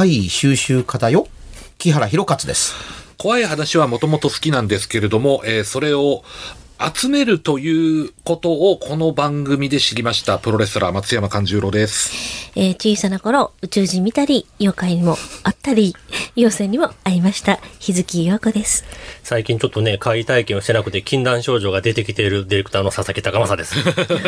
怪異収集家だよ。木原博勝です。怖い話はもともと好きなんですけれども、えーそれを集めるということをこの番組で知りました。プロレスラー松山勘十郎です。えー小さな頃、宇宙人見たり、妖怪にもあったり、妖精にも会いました。日月陽子です。最近ちょっとね、怪異体験をしてなくて禁断症状が出てきているディレクターの佐々木高正です。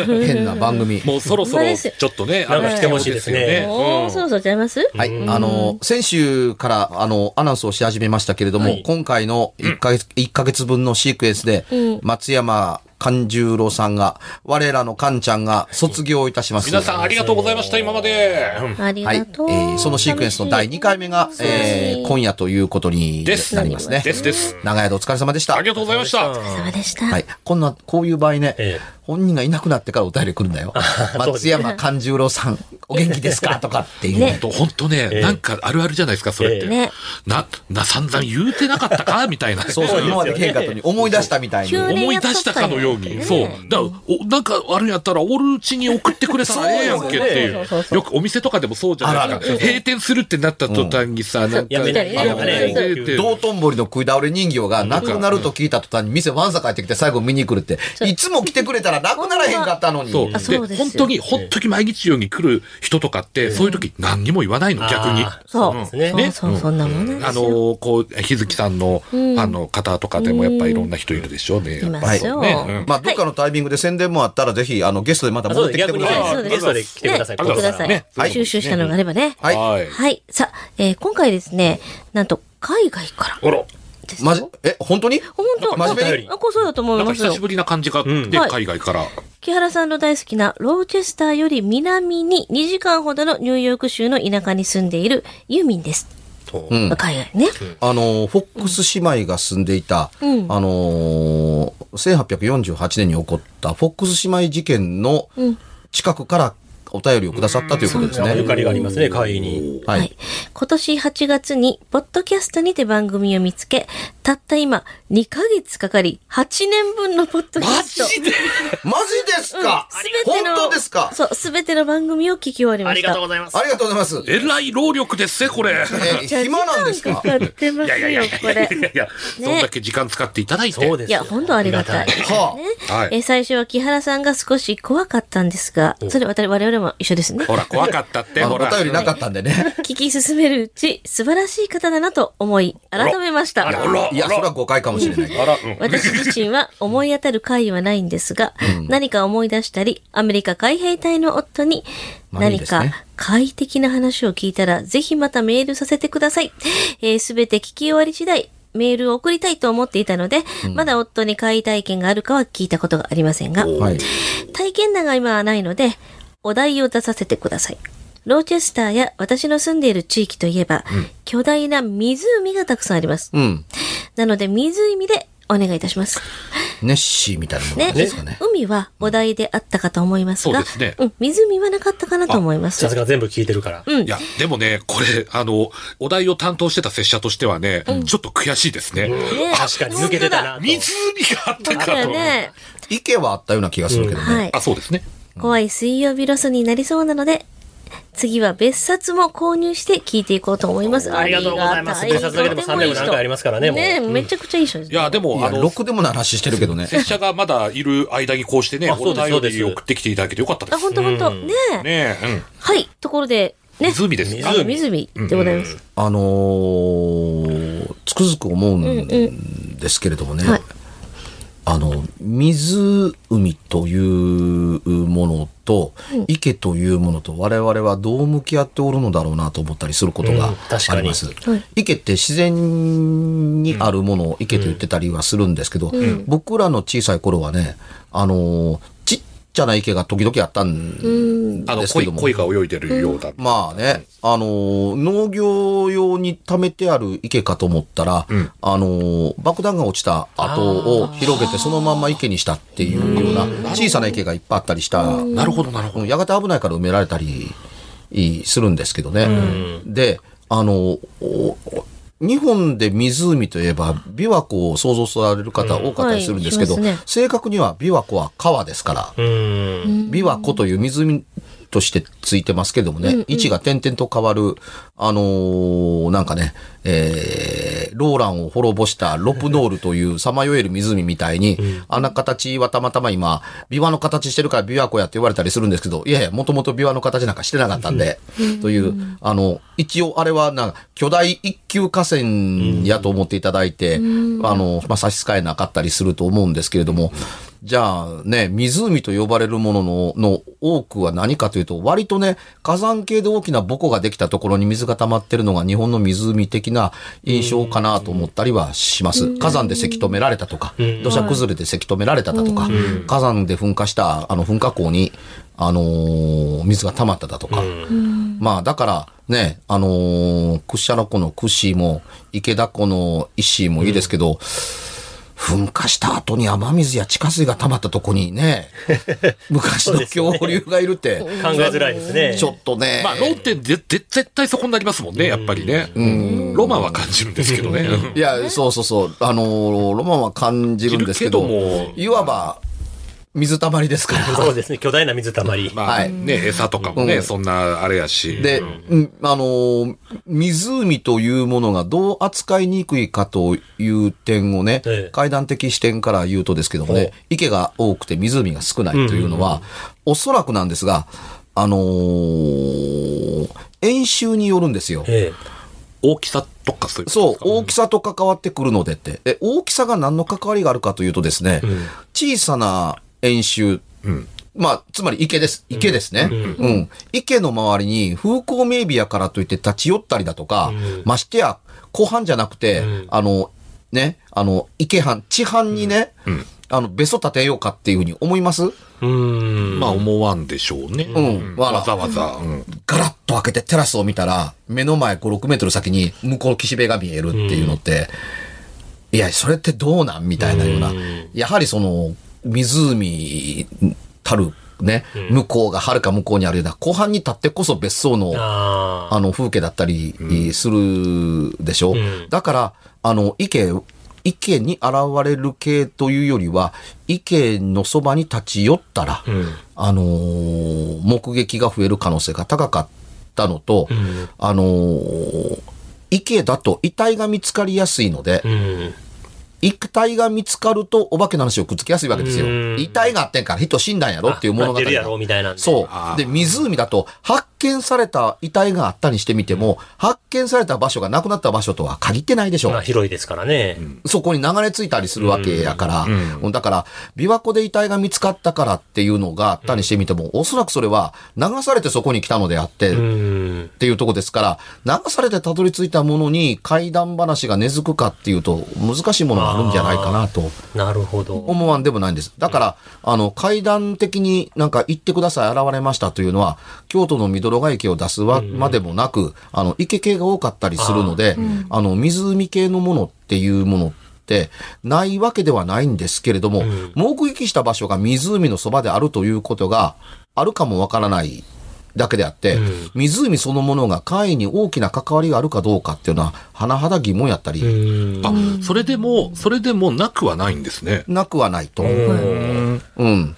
変な番組。もうそろそろちょっとね、なんか来てほしいですねおー、そろそろちゃいます？はい。あの、先週から、あの、アナウンスをし始めましたけれども、はい今回の1ヶ月、一ヶ月分のシークエンスで、松山勘十郎さんが、我らの勘ちゃんが卒業いたします。皆さんありがとうございました、今まで。ありはい。えがとう。ーそのシークエンスの第2回目が、えー今夜ということにですなりますね。ですです。長い間お疲れ様でした。ありがとうございました。お疲れ様でした。はい。こんな、こういう場合ね、ええ本人がいなくなってからお便り来るんだよ。松山勘十郎さん、お元気ですか？とかっていう。ねと本当ね、ええなんかあるあるじゃないですか、それって。ええね。な、な、散々言うてなかったか？みたいな。そうそう、今までけんかったのに思い出したみたいに。思い出したかのように。ねそう。だから、おなんかあるんやったら、おるうちに送ってくれたらええやんけっていうよくお店とかでもそうじゃないですか。閉店するってなった途端にさ、なんなんか道頓堀の食い倒れ人形がなくなると聞いた途端に店わんさ帰ってきて最後見に来るって、いつも来てくれたらなくならへんかったのに。そう。で本当に、本当に毎日ように来る人とかって、そういう時何にも言わないの、逆に。そう。ですねそうそう、そんなもんなんですよ。あのーこう、日月さんのファンの方とかでもやっぱいろんな人いるでしょうね。やっぱいますよね。うんまあ、どっかのタイミングで宣伝もあったら、ぜひ、あの、ゲストでまた戻ってきてください。ゲストで来てください。ね、来てください。ねはい収集したのがあればね。はいはい。はい。さあ、えー今回ですね、なんと、海外からあら。まじ、え、本当に？本当。真面目に？あ、こうそうだと思ないんかますよ。久し。ぶりな感じがあって、海外から。木原さんの大好きなローチェスターより南に2時間ほどのニューヨーク州の田舎に住んでいるユーミンです。そう。うん。海外ね。あの、フォックス姉妹が住んでいた、うん。あのー、1848年に起こったフォックス姉妹事件のうん。近くからお便りをくださったということですね。ゆかりがありますね、会に。ははいい。。今年8月に、ポッドキャストにて番組を見つけ、たった今、2ヶ月かかり、8年分のポッドキャマスト。ジで？マジですか？すべての、本当ですか？そう、すべての番組を聞き終わりました。ございまありがとうございます。えらい労力ですね、これ。え、暇なんですか？時間かかってますよ、これ。いやいや、そんだけ時間使っていただいて。そうですよ。いや、本当ありがたい。はあはいえー最初は木原さんが少し怖かったんですが、それ我々我々も一緒ですね。ほら、怖かったって、ほら。便りなかったんでね。聞き進めるうち、素晴らしい方だなと思い、改めました。あらいや、それは誤解かもしれない。あら、うん私自身は思い当たる回はないんですが、何か思い出したり、アメリカ海兵隊の夫に何か快適な話を聞いたら、ぜひまたメールさせてください。すべて聞き終わり次第、メールを送りたいと思っていたので、まだ夫に怪異体験があるかは聞いたことがありませんが、はい。体験談が今はないので、お題を出させてください。ローチェスターや私の住んでいる地域といえば、巨大な湖がたくさんあります。うん。なので湖でお願いいたします。ネッシーみたいなものですかね。海はお題であったかと思いますが、そうですねん、湖はなかったかなと思いますさす。が全部聞いてるから。うんいや、でもね、これ、あの、お題を担当してた拙者としてはね、ちょっと悔しいですね。ね確かに抜けてたな。と湖があったかと。ね。池はあったような気がするけどね。はい。あ、そうですね。怖い水曜日ロスになりそうなので、次は別冊も購入して聞いていこうと思います。ありがとうございますありがた別冊だけでも300何回ありますからねもうねうんめちゃくちゃいい人ですね。いや、でいも、や、あの、ろくでもない話してるけどね。拙者がまだいる間にこうしてね、お便り送ってきていただけてよかったであ、す。本当本当うんねえ。ねえ、はい。ところで、うん。ね。湖ですか？あ湖でございます。あのーつくづく思うんですけれどもね、はいあの、湖というものと、池というものと我々はどう向き合っておるのだろうなと思ったりすることがあります。はい。池って自然にあるものを池と言ってたりはするんですけど、僕らの小さい頃はね、あのーちっちゃな池が時々あったんあの、ですけども。鯉鯉が泳いでるようだ。まあね、あのー農業用に貯めてある池かと思ったら、ん。あのー爆弾が落ちた後を広げてそのまんま池にしたっていうような小さな池がいっぱいあったりした、なるほど、なるほど。やがて危ないから埋められたりするんですけどね。で、あの、日本で湖といえば琵琶湖を想像される方多かったりするんですけど、はいしますね正確には琵琶湖は川ですから、うん。琵琶湖という湖としてついてますけどもね、位置が点々と変わる、あのーなんかね、えー、ローランを滅ぼしたロプノールというさまよえる湖みたいに、あんな形はたまたま今、琵琶の形してるから琵琶湖やって言われたりするんですけど、いやいや、もともと琵琶の形なんかしてなかったんで、という、あの、一応あれはなんか巨大一級河川やと思っていただいて、あの、まあ、差し支えなかったりすると思うんですけれども、じゃあね、湖と呼ばれるもののの多くは何かというと、割とね、火山系で大きな母湖ができたところに水が溜まってるのが日本の湖的な印象かなと思ったりはします。火山でせき止められたとか、土砂崩れでせき止められただとか、火山で噴火したあの噴火口に、あのー水が溜まっただとか。まあだからね、あのー屈斜路湖の屈も池田湖の石もいいですけど、噴火した後に雨水や地下水が溜まったとこにね、昔の恐竜がいるって、考えづらいですね。ちょっとね、まあ、論点で、で、絶対そこになりますもんね、やっぱりね。ロマンは感じるんですけどね。いや、そうそうそう、あのーロマンは感じるんですけど、けども。いわば水たまりですから。そうですね。巨大な水たまり。まあ、はいね、餌とかもね、うんそんなあれやし。で、うんあのー湖というものがどう扱いにくいかという点をね、ええ階段的視点から言うとですけどもね、池が多くて湖が少ないというのは、おそらくなんですが、あのー演習によるんですよ。え大きさとかそういうそう、大きさと関わってくるのでって。で、大きさが何の関わりがあるかというとですね、小さな演習、うん。まあ、つまり池です。池ですね。うん。池の周りに風光明媚やからといって立ち寄ったりだとか、ましてや、湖畔じゃなくて、あの、ね、あの、池畔、地畔にね、ん。あの、べそ立てようかっていうふうに思います？えうん。まあ、思わんでしょうね。うん。わざわざ。うん。ガラッと開けてテラスを見たら、目の前5、6メートル先に向こう岸辺が見えるっていうのって、いや、それってどうなん？みたいなような、やはりその、湖たるね、向こうが遥か向こうにあるような、後半に立ってこそ別荘の、あの、風景だったりするでしょ、ん。だから、あの、池、池に現れる系というよりは、池のそばに立ち寄ったら、うん。あのー目撃が増える可能性が高かったのと、ん。あのー池だと遺体が見つかりやすいので、うん。遺体が見つかるとお化けの話をくっつきやすいわけですようん。遺体があってんから人死んだんやろっていう物語がやろみたいな。そうで、湖だと、発見された遺体があったにしてみても、発見された場所がなくなった場所とは限ってないでしょ。まあ広いですからね。そこに流れ着いたりするわけやから、だから、琵琶湖で遺体が見つかったからっていうのがあったにしてみても、おそらくそれは流されてそこに来たのであって、うん。っていうとこですから、流されてたどり着いたものに怪談話が根付くかっていうと、難しいものがあるんじゃないかなと。なるほど。思わんでもないんです。だから、あの、怪談的になんか行ってください、現れましたというのは、京都のミドロガ池を出すわまでもなく、あの、池系が多かったりするので、あの、湖系のものっていうものって、ないわけではないんですけれども、目撃した場所が湖のそばであるということがあるかもわからないだけであって、湖そのものが海に大きな関わりがあるかどうかっていうのは、甚だ疑問やったり、うん。あ、それでも、それでもなくはないんですね。なくはないと。うんうん。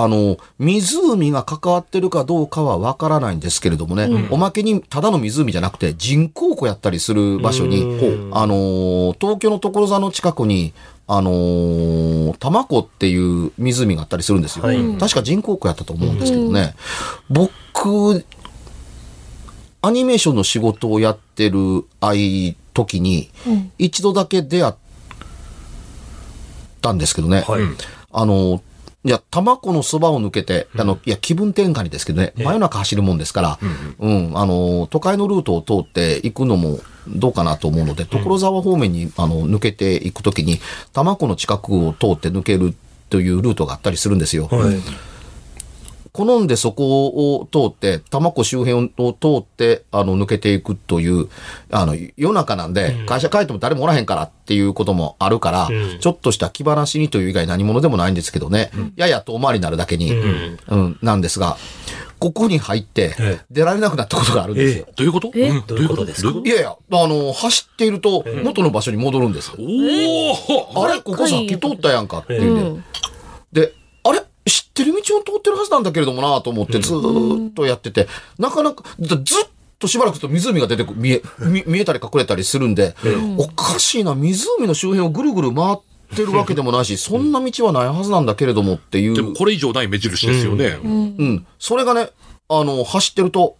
あの、湖が関わってるかどうかはわからないんですけれどもね、おまけにただの湖じゃなくて人工湖やったりする場所に、あのー東京の所沢の近くに、あのー、多摩湖っていう湖があったりするんですよ。はい確か人工湖やったと思うんですけどね、僕、アニメーションの仕事をやってる間時に、一度だけ出会ったんですけどね、はい。あの、いや、玉子のそばを抜けて、あの、いや、気分転換にですけどね、真夜中走るもんですから、うん、あの、都会のルートを通って行くのもどうかなと思うので、所沢方面に、あの、抜けていくときに、玉子の近くを通って抜けるというルートがあったりするんですよ。はい。好んでそこを通って、多摩湖周辺を通って、あの、抜けていくという、あの、夜中なんで、会社帰っても誰もおらへんからっていうこともあるから、ん。ちょっとした気晴らしにという以外何者でもないんですけどね、やや遠回りになるだけに、うん、なんですが、ここに入ってええ、出られなくなったことがあるんですよ。どういうこと？え？うん。どういうこと？ですか？いやいや、あの、走っていると、元の場所に戻るんです。おおあれ？ここさっき通ったやんかっていうん。で。っってる道を通ってるはずなんだけれどもなと思ってずーっとやってて、なかなか、ずっとしばらくすると湖が出てく見え、見見えたり隠れたりするんで、おかしいな、湖の周辺をぐるぐる回ってるわけでもないし、そんな道はないはずなんだけれどもっていう。でもこれ以上ない目印ですよね。うん。それがね、あの、走ってると、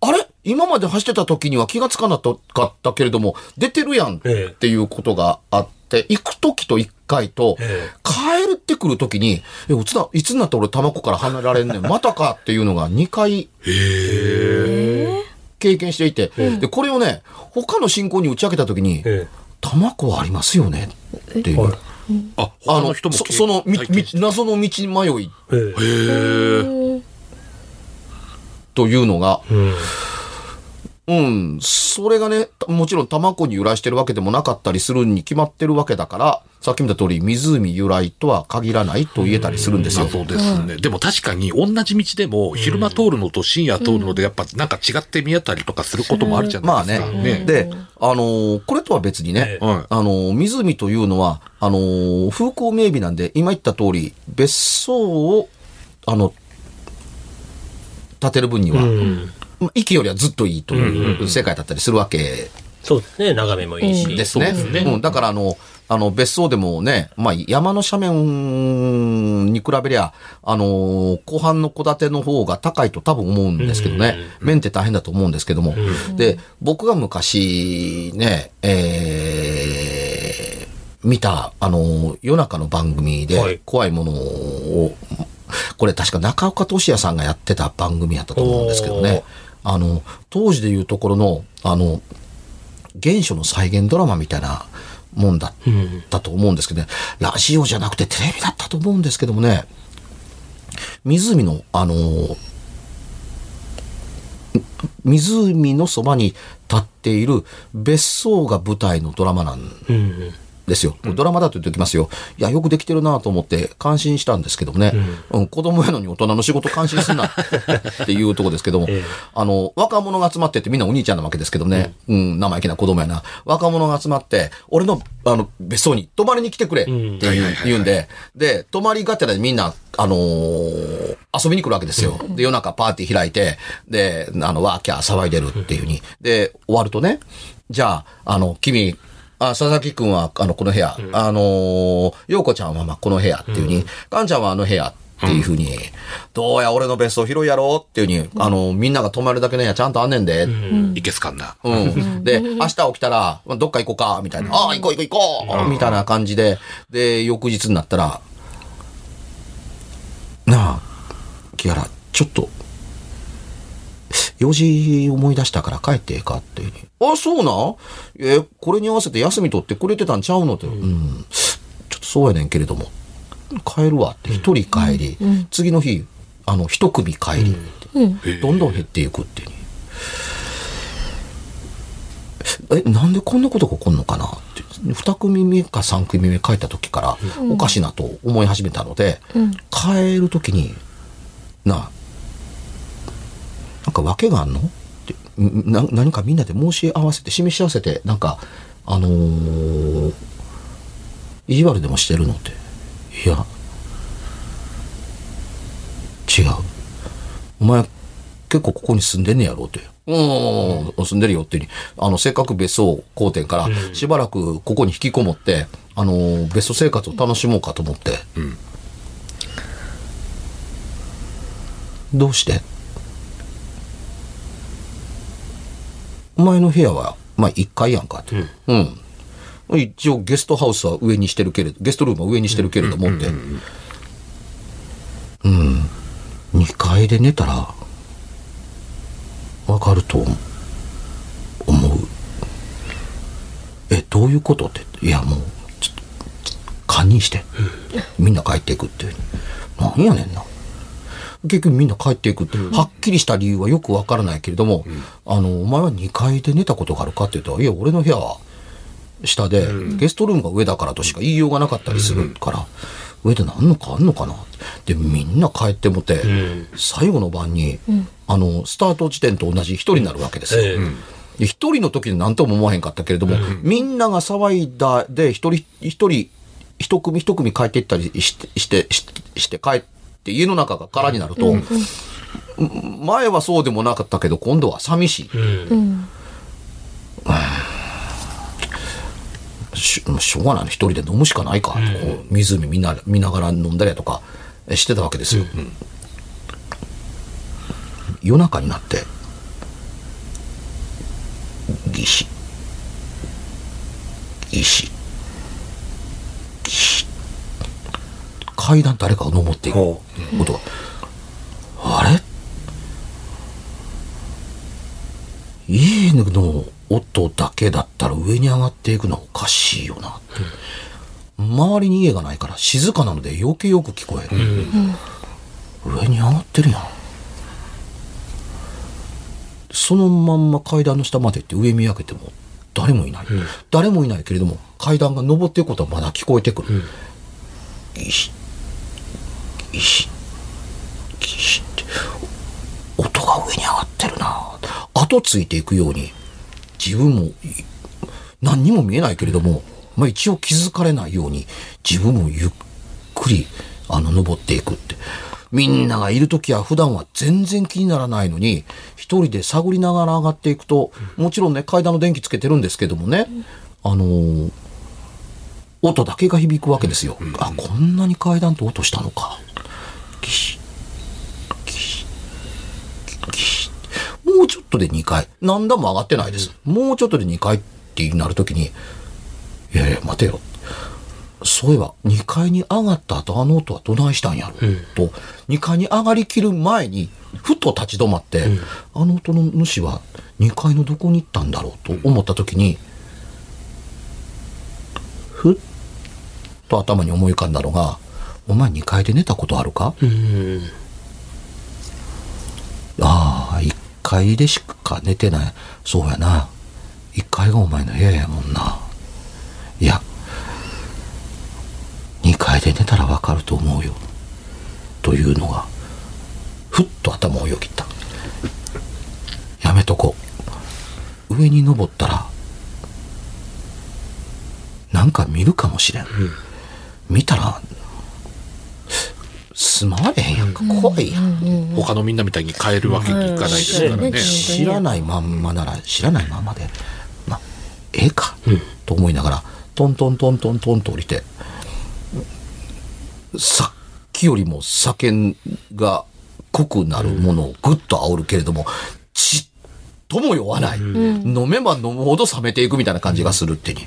あれ？今まで走ってた時には気がつかなかったけれども、出てるやんっええていうことがあって、行く時と一回と、え帰ってくる時に、え、いつだ、いつになって俺玉子から離れられんねん、またかっていうのが2回経験していて、で、これをね、他の進行に打ち明けた時に、え玉子はありますよねっていう。はいあ、あの人もそそのみみ謎の道迷い。というのが、うん。うん。それがね、もちろん卵に由来してるわけでもなかったりするに決まってるわけだから、さっき見た通り、湖由来とは限らないと言えたりするんですよ。そうですね。でも確かに同じ道でも昼間通るのと深夜通るのでやっぱなんか違って見えたりとかすることもあるじゃまあないですか。ね。で、あのーこれとは別にね、あのー湖というのは、あのー風光明媚なんで、今言った通り、別荘を、あの、建てる分には、息よりはずっといいという世界だったりするわけそうですね。眺めもいいし。ですね。そうですねうん、だからあの、あの、別荘でもね、まあ、山の斜面に比べりゃ、あの、後半の戸建ての方が高いと多分思うんですけどね。面って大変だと思うんですけども。で、僕が昔ね、えー、見た、あの、夜中の番組ではい怖いものを、これ確か中岡俊也さんがやってた番組やったと思うんですけどね。あの、当時でいうところの、あの、原初の再現ドラマみたいなもんだったと思うんですけどね、ラジオじゃなくてテレビだったと思うんですけどもね、湖の、あのー湖のそばに立っている別荘が舞台のドラマなんうん。ですよ。ドラマだと言っておきますよ。いや、よくできてるなと思って感心したんですけどもね。うん、子供やのに大人の仕事感心すんな っていうとこですけども、ええあの、若者が集まってってみんなお兄ちゃんなわけですけどね。うん、生意気な子供やな。若者が集まって、俺の、あの、別荘に泊まりに来てくれってん言う言うんで、で、泊まりがてらみんな、あのー遊びに来るわけですよ。で、夜中パーティー開いて、で、あの、ワーキャー騒いでるっていうふうに。で、終わるとね、じゃあ、あの、君、あ、佐々木くんは、あの、この部屋、あのー、陽子ちゃんは、まあ、この部屋っていうふうに、かん。ちゃんはあの部屋っていうふうに、どうや、俺の別荘広いやろっていうふうに、あの、みんなが泊まるだけの部屋ちゃんとあんねんで、いけすかんな。うん。で、明日起きたら、まあどっか行こうか、みたいな。ああ、行こう行こう行こうみたいな感じで、で、翌日になったら、なあ、キアラ、ちょっと、用事思い出したから帰ってええかって。あ、そうな？んえ、これに合わせて休み取ってくれてたんちゃうの？って。うん。ちょっとそうやねんけれども。帰るわって。一人帰り、次の日、あの、一組帰りって。どんどん減っていくっていうえ、なんでこんなことが起こるのかなって。二組目か三組目帰った時から、おかしいなと思い始めたので、帰る時に、なあ、なんか訳があんの？ってんな何かみんなで申し合わせて、示し合わせて、なんか、あのー意地悪でもしてるのって。いや、違う。お前、結構ここに住んでんねやろって。うん、住んでるよってに。あの、せっかく別荘公店から、しばらくここに引きこもって、あのー、別荘生活を楽しもうかと思って。どうして？お前の部屋は、まあ、1階やんかって。うん。一応ゲストハウスは上にしてるけれど、ゲストルームは上にしてるけれどもって。うん。2階で寝たら、わかると思う。え、どういうことって？いや、もう、ちょっと、ちょっと堪忍して。みんな帰っていくっていう。なんやねんな。結局みんな帰っていくって、はっきりした理由はよくわからないけれども、あの、お前は2階で寝たことがあるかって言うと、いや、俺の部屋は下で、ゲストルームが上だからとしか言いようがなかったりするから、上で何のかあんのかな？で、みんな帰ってもて、最後の晩に、あの、スタート地点と同じ一人になるわけですよ。ええで一人の時に何とも思わへんかったけれども、みんなが騒いだで、一人、一人、一組一組帰っていったりして、して、してして帰ってって家の中が空になると、前はそうでもなかったけど、今度は寂しい。うん。ししょうがないの一人で飲むしかないか、こう湖見な見ながら飲んだりとかえしてたわけですよ、夜中になってギシギシギシ階段誰かが登っていく。ほことが、あれ？家の音だけだったら上に上がっていくのはおかしいよなって、周りに家がないから静かなので余計よく聞こえる、上に上がってるやん。そのまんま階段の下まで行って上見上げても誰もいない、誰もいないけれども階段が登っていくことはまだ聞こえてくる、ギシって音が上に上がってるな後ついていくように自分もい何にも見えないけれども、まあ、一応気づかれないように自分もゆっくりあの登っていくってみんながいる時は普段は全然気にならないのに一人で探りながら上がっていくともちろんね階段の電気つけてるんですけどもねあのー音だけが響くわけですよ。あ、こんなに階段と音したのか。もうちょっとで2階。何段も上がってないです。もうちょっとで2階ってなるときに、いやいや、待てよ。そういえば、2階に上がった後、あの音はどないしたんやろ、と、2階に上がりきる前に、ふと立ち止まって、あの音の主は2階のどこに行ったんだろうと思ったときに、ふっと頭に思い浮かんだのが、お前2階で寝たことあるか？う。うん。ああ、1階でしか寝てない。そうやな。1階がお前の部屋やもんな。いや、2階で寝たらわかると思うよ。というのが、ふっと頭をよぎった。やめとこう。上に登ったら、なんか見るかもしれん。見たら、住まわれへんやんか。怖いやん。他のみんなみたいに変えるわけにいかないですからね。うん知らないまんまなら知らないままでまあええか、と思いながらトントントントントンと降りてさっきよりも酒が濃くなるものをぐっと煽るけれども、ちっとも酔わない、飲めば飲むほど冷めていくみたいな感じがするってに。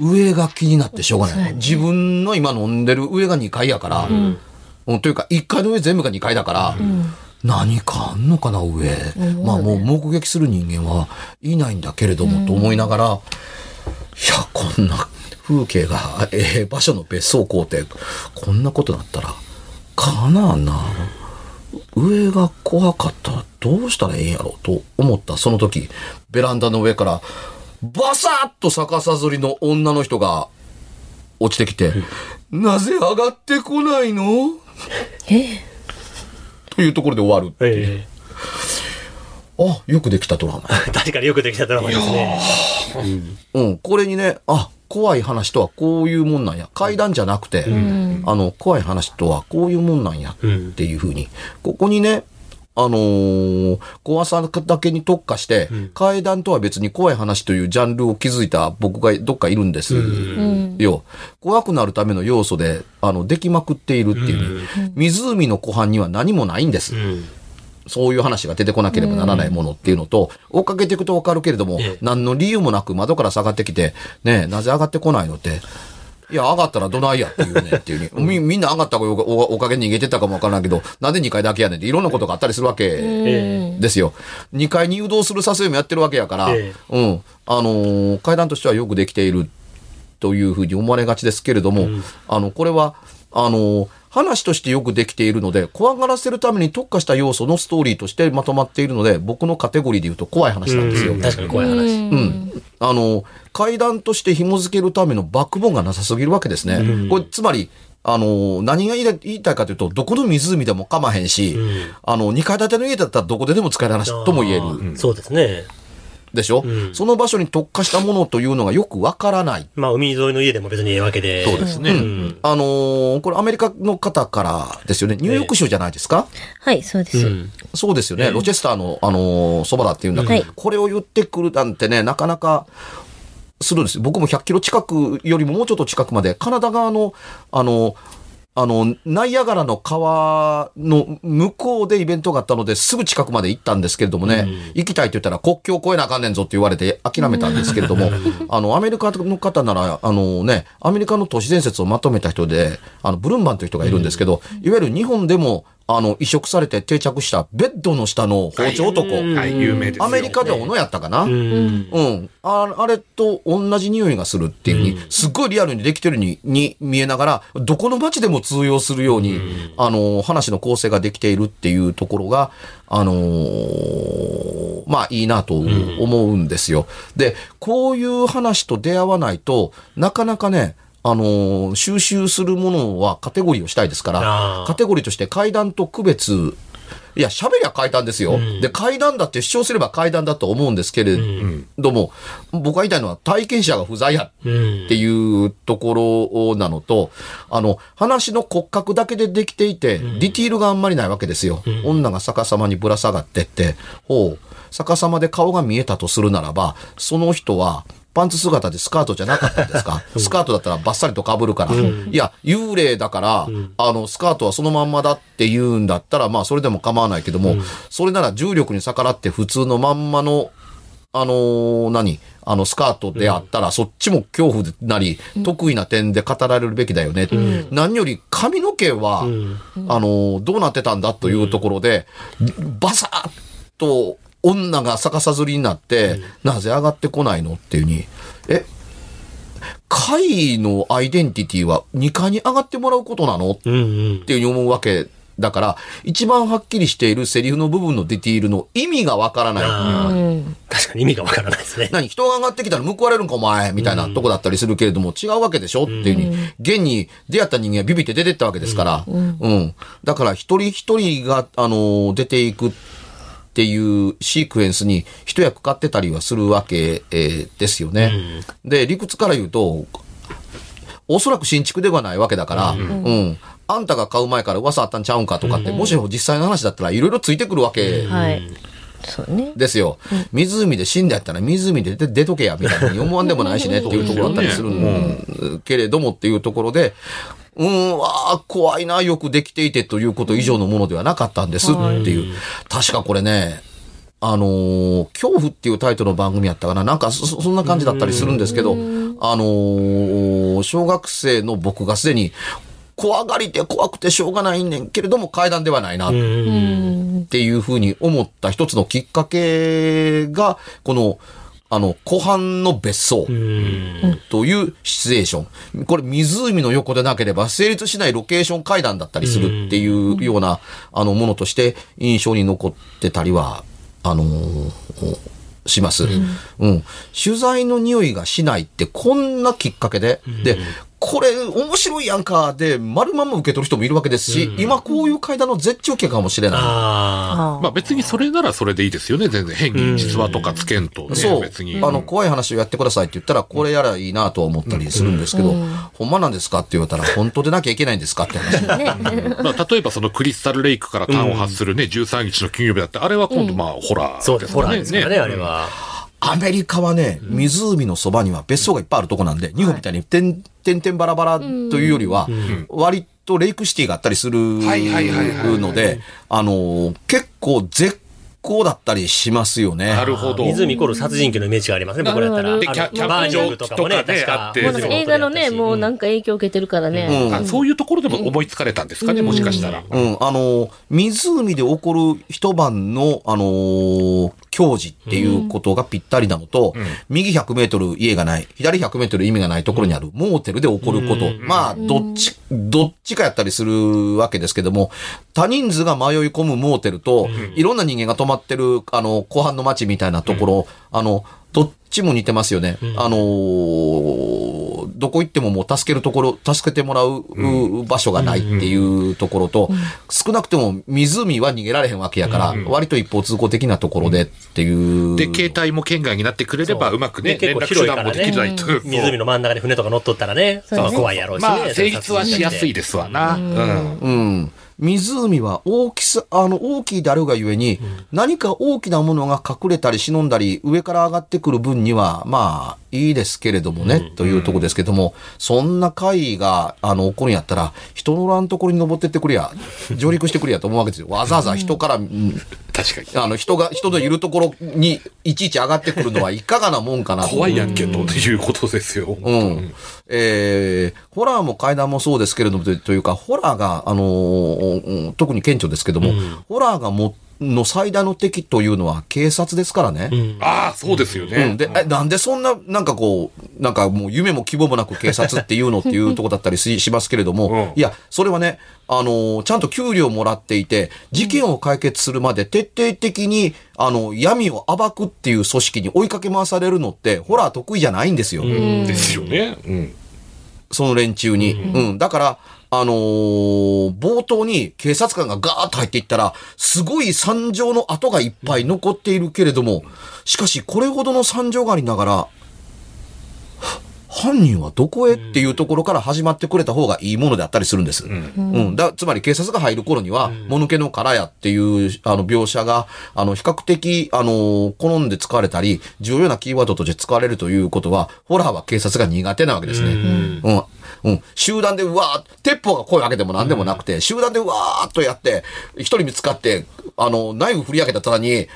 上が気になってしょうがない。自分の今飲んでる上が2階やから、うん。というか1階の上全部が2階だから、何かあんのかな上。まあもう目撃する人間はいないんだけれども、と思いながら、いや、こんな風景がええ場所の別荘校庭、こんなことだったら、かなあな。上が怖かったらどうしたらええんやろうと思った。その時、ベランダの上から、バサッと逆さずりの女の人が落ちてきて、なぜ上がってこないの？えというところで終わる。えあ、よくできたドラマ。え 確かによくできたドラマですね。うん、これにね、あ、怖い話とはこういうもんなんや。怪談じゃなくて、あの、怖い話とはこういうもんなんやっていうふうに、ここにね、あのー怖さだけに特化して、怪談とは別に怖い話というジャンルを築いた僕がどっかいるんですよ。怖くなるための要素で、あの、できまくっているっていう、湖の湖畔には何もないんです。うん。そういう話が出てこなければならないものっていうのと、追っかけていくとわかるけれども、ええ何の理由もなく窓から下がってきて、ねえ、なぜ上がってこないのって、いや、上がったらどないやっていうね、っていうに。みみんな上がったおおおかげで逃げてたかもわからないけど、なんで2階だけやねんっていろんなことがあったりするわけえですよ。2階に誘導する撮影もやってるわけやから、えうん。あのー階段としてはよくできているというふうに思われがちですけれども、あの、これは、あの、話としてよくできているので、怖がらせるために特化した要素のストーリーとしてまとまっているので、僕のカテゴリーで言うと怖い話なんですよ。うん確かに怖い話。うん。あの、階段として紐付けるためのバックボーンがなさすぎるわけですね。これ、つまり、あの、何が言いたい言いたいかというと、どこの湖でも構わへんし、あの、2階建ての家だったらどこででも使える話とも言える。そうですね。でしょ、うんその場所に特化したものというのがよくわからない。まあ、海沿いの家でも別にええわけで。そうですね。うん。あのーこれアメリカの方からですよね。ニューヨーク州じゃないですか、はい、そうです。うん。そうですよね。ロチェスターの、あのーそばだっていうんだから、はいこれを言ってくるなんてね、なかなか、するんですよ。僕も100キロ近くよりももうちょっと近くまで、カナダ側の、あの、あの、ナイアガラの川の向こうでイベントがあったので、すぐ近くまで行ったんですけれどもね、行きたいって言ったら国境を越えなあかんねんぞって言われて諦めたんですけれども、あの、アメリカの方なら、あのね、アメリカの都市伝説をまとめた人で、あの、ブルンバンという人がいるんですけど、いわゆる日本でも、あの、移植されて定着したベッドの下の包丁男。はい、有名ですよ。アメリカでは小野やったかな、ううんん。ああれと同じ匂いがするっていうふうに、すっごいリアルにできてるにに見えながら、どこの街でも通用するように、あの、話の構成ができているっていうところが、あのーまあいいなと思うんですよ。で、こういう話と出会わないと、なかなかね、あのー収集するものはカテゴリーをしたいですからカテゴリーとして階段と区別いや、喋りゃ階段ですよ。で、階段だって主張すれば階段だと思うんですけれども、僕が言いたいのは体験者が不在やっうん。ていうところなのと、あの、話の骨格だけでできていて、ディティールがあんまりないわけですよ。女が逆さまにぶら下がってって、ほう、逆さまで顔が見えたとするならば、その人は、パンツ姿でスカートじゃなかったんですか？スカートだったらバッサリと被るから。いや、幽霊だから、あの、スカートはそのまんまだって言うんだったら、まあ、それでも構わないけども、それなら重力に逆らって普通のまんまのあのー何？あの、スカートであったら、そっちも恐怖なり、得意な点で語られるべきだよね。何より髪の毛は、あのーどうなってたんだというところで、バサッと女が逆さずりになって、なぜ上がってこないのっていうに、え、階のアイデンティティは2階に上がってもらうことなの？っうんうん。ていうふうに思うわけだから、一番はっきりしているセリフの部分のディティールの意味がわからない。うん。確かに意味がわからないですね。何？人が上がってきたら報われるんかお前？みたいなとこだったりするけれども、違うわけでしょ？っていうふうに、現に出会った人間はビビって出てったわけですから、うん。だから一人一人が、あのー出ていくっていうシークエンスに一役買ってたりはするわけ、えーですよね。で、理屈から言うと、おそらく新築ではないわけだから、うん。あんたが買う前から噂あったんちゃうんかとかって、もし実際の話だったらいろいろついてくるわけはい。そうね。ですよ。湖で死んだやったら湖で出出とけや、みたいに思わんでもないしね っていうところだったりするんけれどもっていうところで、うーん、ああ、怖いな、よくできていてということ以上のものではなかったんですっていう。確かこれね、あのー恐怖っていうタイトルの番組やったかななんかそ、そんな感じだったりするんですけど、あのー小学生の僕がすでに、怖がりで怖くてしょうがないねんけれども階段ではないな。っていうふうに思った一つのきっかけが、この、あの、湖畔の別荘うん。というシチュエーション。これ湖の横でなければ成立しないロケーション階段だったりするっていうような、あの、ものとして印象に残ってたりは、あのーします、うん。取材の匂いがしないってこんなきっかけで、で、これ面白いやんかで丸まんま受け取る人もいるわけですし、今こういう階段の絶頂期かもしれない。ああまあ別にそれならそれでいいですよね。全然変に実話とかつけんとね。そう。別に。あの、怖い話をやってくださいって言ったら、これやらいいなとは思ったりするんですけど、ほんまなんですかって言われたら、本当でなきゃいけないんですかって話。あ。ね。まあ例えばそのクリスタルレイクから端を発するね、13日の金曜日だって、あれは今度まあホラー。あ。そうです。ホラーですからね、あれは。アメリカはね、湖のそばには別荘がいっぱいあるとこなんで、日本みたいに点、点々バラバラというよりは、割とレイクシティがあったりするので、あの、結構絶好だったりしますよね。なるほど。湖イコール殺人鬼のイメージがありますね、僕らやったら。でキャキャンプバーニングとかもね、確か。あってもうなんか映画のね、もうなんか影響を受けてるからね。あそういうところでも思いつかれたんですかね、もしかしたら。うん、あの、湖で起こる一晩の、あのー教示っていうことがぴったりなのと、右100メートル家がない、左100メートル意味がないところにあるモーテルで起こること。まあ、どっち、どっちかやったりするわけですけども、多人数が迷い込むモーテルと、いろんな人間が泊まってる、あの、後半の街みたいなところ、あの、どっちも似てますよね。あのーう、どこ行ってももう助けるところ、助けてもらう、う場所がないっていうところと、少なくても湖は逃げられへんわけやから、割と一方通行的なところでっていう。で、携帯も県外になってくれれば、うまくね、結構連絡手広いから段もできないね。湖の真ん中で船とか乗っとったらね、そうね怖いやろうしね。まあ、成立はしやすいですわな。うん。うん。湖は大きさ、あの、大きいであるがゆえに、何か大きなものが隠れたり忍んだり、上から上がってくる分には、まあ、いいですけれどもね、というところですけども、そんな会が、あの、起こるんやったら、人のおらんところに登ってってくれや、上陸してくれやと思うわけですよ。わざわざ人から、うん確かに。あの、人が、人のいるところに、いちいち上がってくるのは いかがなもんかなと。怖いやんけということですよ。うん。えー、ホラーも怪談もそうですけれども、とというか、ホラーが、あのーうん特に顕著ですけども、ホラーがも、の最大の敵というのは警察ですからね。ああ、そうですようん。ね。で、え、なんでそんな、なんかこう、なんかもう夢も希望もなく警察っていうのっていうとこだったりししますけれども、うんいや、それはね、あのーちゃんと給料もらっていて、事件を解決するまで徹底的に、あの、闇を暴くっていう組織に追いかけ回されるのって、ホラー得意じゃないんですよ。ですよね。うん。その連中に。うん。だから、あのー冒頭に警察官がガーッと入っていったら、すごい惨状の跡がいっぱい残っているけれども、しかしこれほどの惨状がありながら、犯人はどこへっていうところから始まってくれた方がいいものであったりするんです。うん。だつまり警察が入る頃には、もぬけの殻やっていう、あの、描写が、あの、比較的、あの、好んで使われたり、重要なキーワードとして使われるということは、ホラーは警察が苦手なわけですね。うん。うん。集団でうわー、鉄砲が声を上げても何でもなくて、集団でうわーっとやって、一人見つかって、あの、ナイフ振り上げた途端に、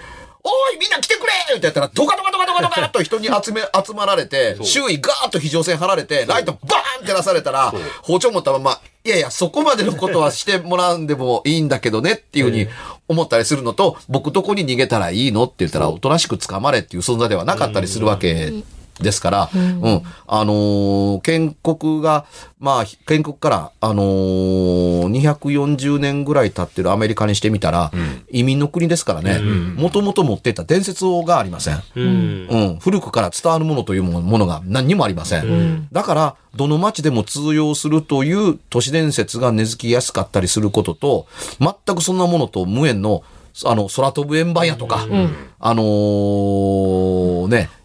おいみんな来てくれ！ってやったら、ドカドカドカドカドカっと人に集め、集まられて、周囲ガーッと非常線張られて、ライトバーンって出されたら、包丁持ったまま、いやいや、そこまでのことはしてもらうんでもいいんだけどねっていうふうに思ったりするのと、僕どこに逃げたらいいのって言ったら、おとなしく捕まれっていう存在ではなかったりするわけですから、うん。あのー建国が、まあ、建国から、あのー240年ぐらい経ってるアメリカにしてみたら、移民の国ですからね、もともと持っていた伝説がありません。うん。うん、古くから伝わるものというものが何にもありません。だから、どの町でも通用するという都市伝説が根付きやすかったりすることと、全くそんなものと無縁の、あの、空飛ぶ円盤やとか、あのーね、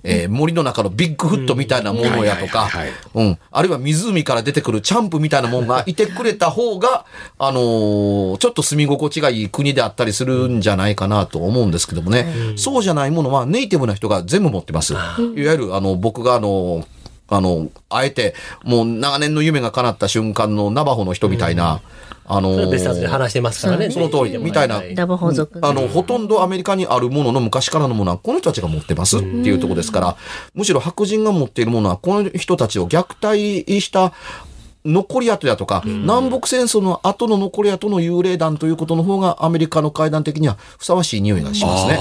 えー森の中のビッグフットみたいなものやとかうん、あるいは湖から出てくるチャンプみたいなもんがいてくれた方が、あのーちょっと住み心地がいい国であったりするんじゃないかなと思うんですけどもね、そうじゃないものはネイティブな人が全部持ってます。いわゆる、あの、僕があの、あの、あえて、もう長年の夢が叶った瞬間のナバホの人みたいな、あのそれ別冊で話してますからね。その通りみたいな。ダボホ族あの、ほとんどアメリカにあるものの昔からのものはこの人たちが持ってますっていうところですから、むしろ白人が持っているものはこの人たちを虐待した残り跡やとか、南北戦争の後の残り跡の幽霊団ということの方がアメリカの会談的にはふさわしい匂いがしますね。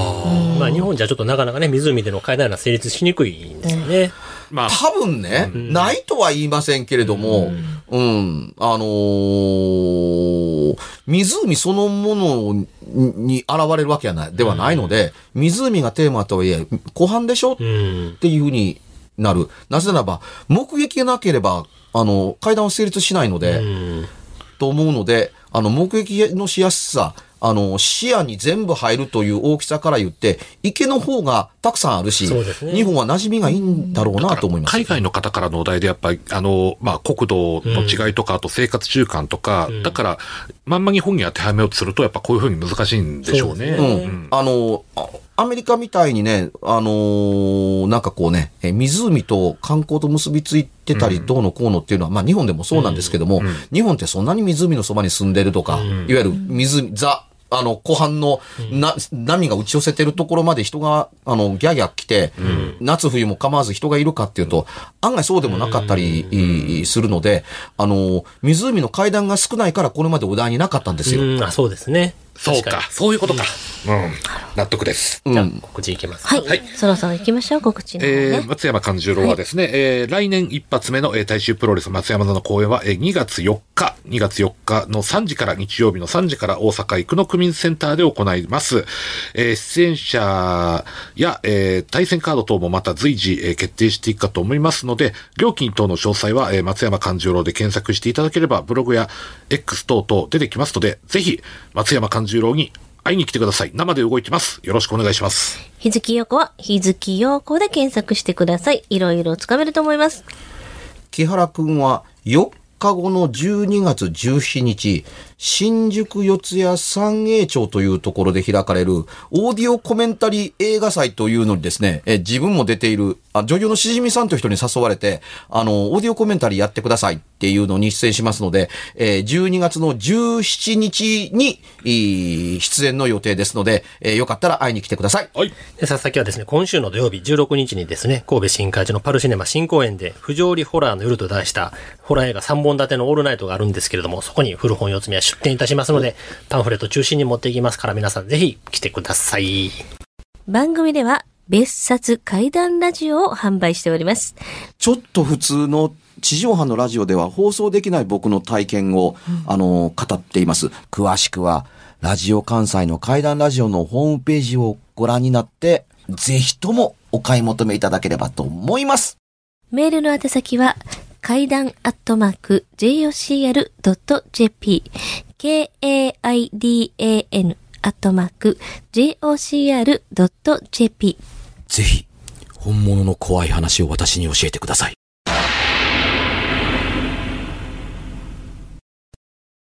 まあ日本じゃちょっとなかなかね、湖での会談が成立しにくいんですよね。まあ、多分ね、ないとは言いませんけれども、うん、あのー湖そのものに現れるわけはない、ではないので、湖がテーマとはいえ、湖畔でしょ？っうん。ていうふうになる。なぜならば、目撃がなければ、あの、会談は成立しないので、うん。と思うので、あの、目撃のしやすさ、あの、視野に全部入るという大きさから言って、池の方がたくさんあるし、そうですね。日本は馴染みがいいんだろうなと思います。海外の方からのお題でやっぱり、あの、まあ、国土の違いとか、あと生活習慣とか、だから、まんま日本に当てはめようとすると、やっぱこういうふうに難しいんでしょうね。そうですうん。あの、あアメリカみたいにね、あのーなんかこうね、え湖と観光と結びついてたり、どうのこうのっていうのは、まあ日本でもそうなんですけども、日本ってそんなに湖のそばに住んでるとか、いわゆる湖、ザ、あの、湖畔のな、波が打ち寄せてるところまで人が、あの、ギャーギャー来て、夏冬も構わず人がいるかっていうと、案外そうでもなかったりするので、あの、湖の階段が少ないからこれまでお題になかったんですよ。うん、あ、そうですね。そうかそういうことか。うん。納得です。じゃあうん、告知いきます。はい。はいそろそろ行きましょう、告知の方え。松山勘十郎はですね、えー来年一発目の、えー大衆プロレス松山座の公演は、えー2月4日、2月4日の3時から、日曜日の3時から大阪生野区民センターで行います。えー出演者や、えー対戦カード等もまた随時、えー決定していくかと思いますので、料金等の詳細は、えー松山勘十郎で検索していただければ、ブログや X 等々出てきますので、ぜひ、松山勘十郎に会いに来てください。生で動いてます。よろしくお願いします。日月陽子は、日月陽子で検索してください。いろいろつかめると思います。木原くんは4日後の12月17日、新宿四谷三栄町というところで開かれるオーディオコメンタリー映画祭というのにですね、え自分も出ているあ女優のしじみさんという人に誘われて、あの、オーディオコメンタリーやってくださいっていうのに出演しますので、えー12月の17日に、えー出演の予定ですので、えーよかったら会いに来てください。はい。で、佐々木はですね、今週の土曜日16日にですね、神戸新海地のパルシネマ新公演で、不条理ホラーの夜と題した、ホラー映画3本立てのオールナイトがあるんですけれども、そこに古本四つ目は出展いたしますので、パンフレット中心に持っていきますから、皆さんぜひ来てください。番組では、別冊怪談ラジオを販売しております。ちょっと普通の地上波のラジオでは放送できない僕の体験を、あの、語っています。詳しくは、ラジオ関西の怪談ラジオのホームページをご覧になって、ぜひともお買い求めいただければと思います。メールの宛先は、階段アットマーク jocr.jp k-a-i-d-a-n アットマーク jocr.jp ぜひ、本物の怖い話を私に教えてください。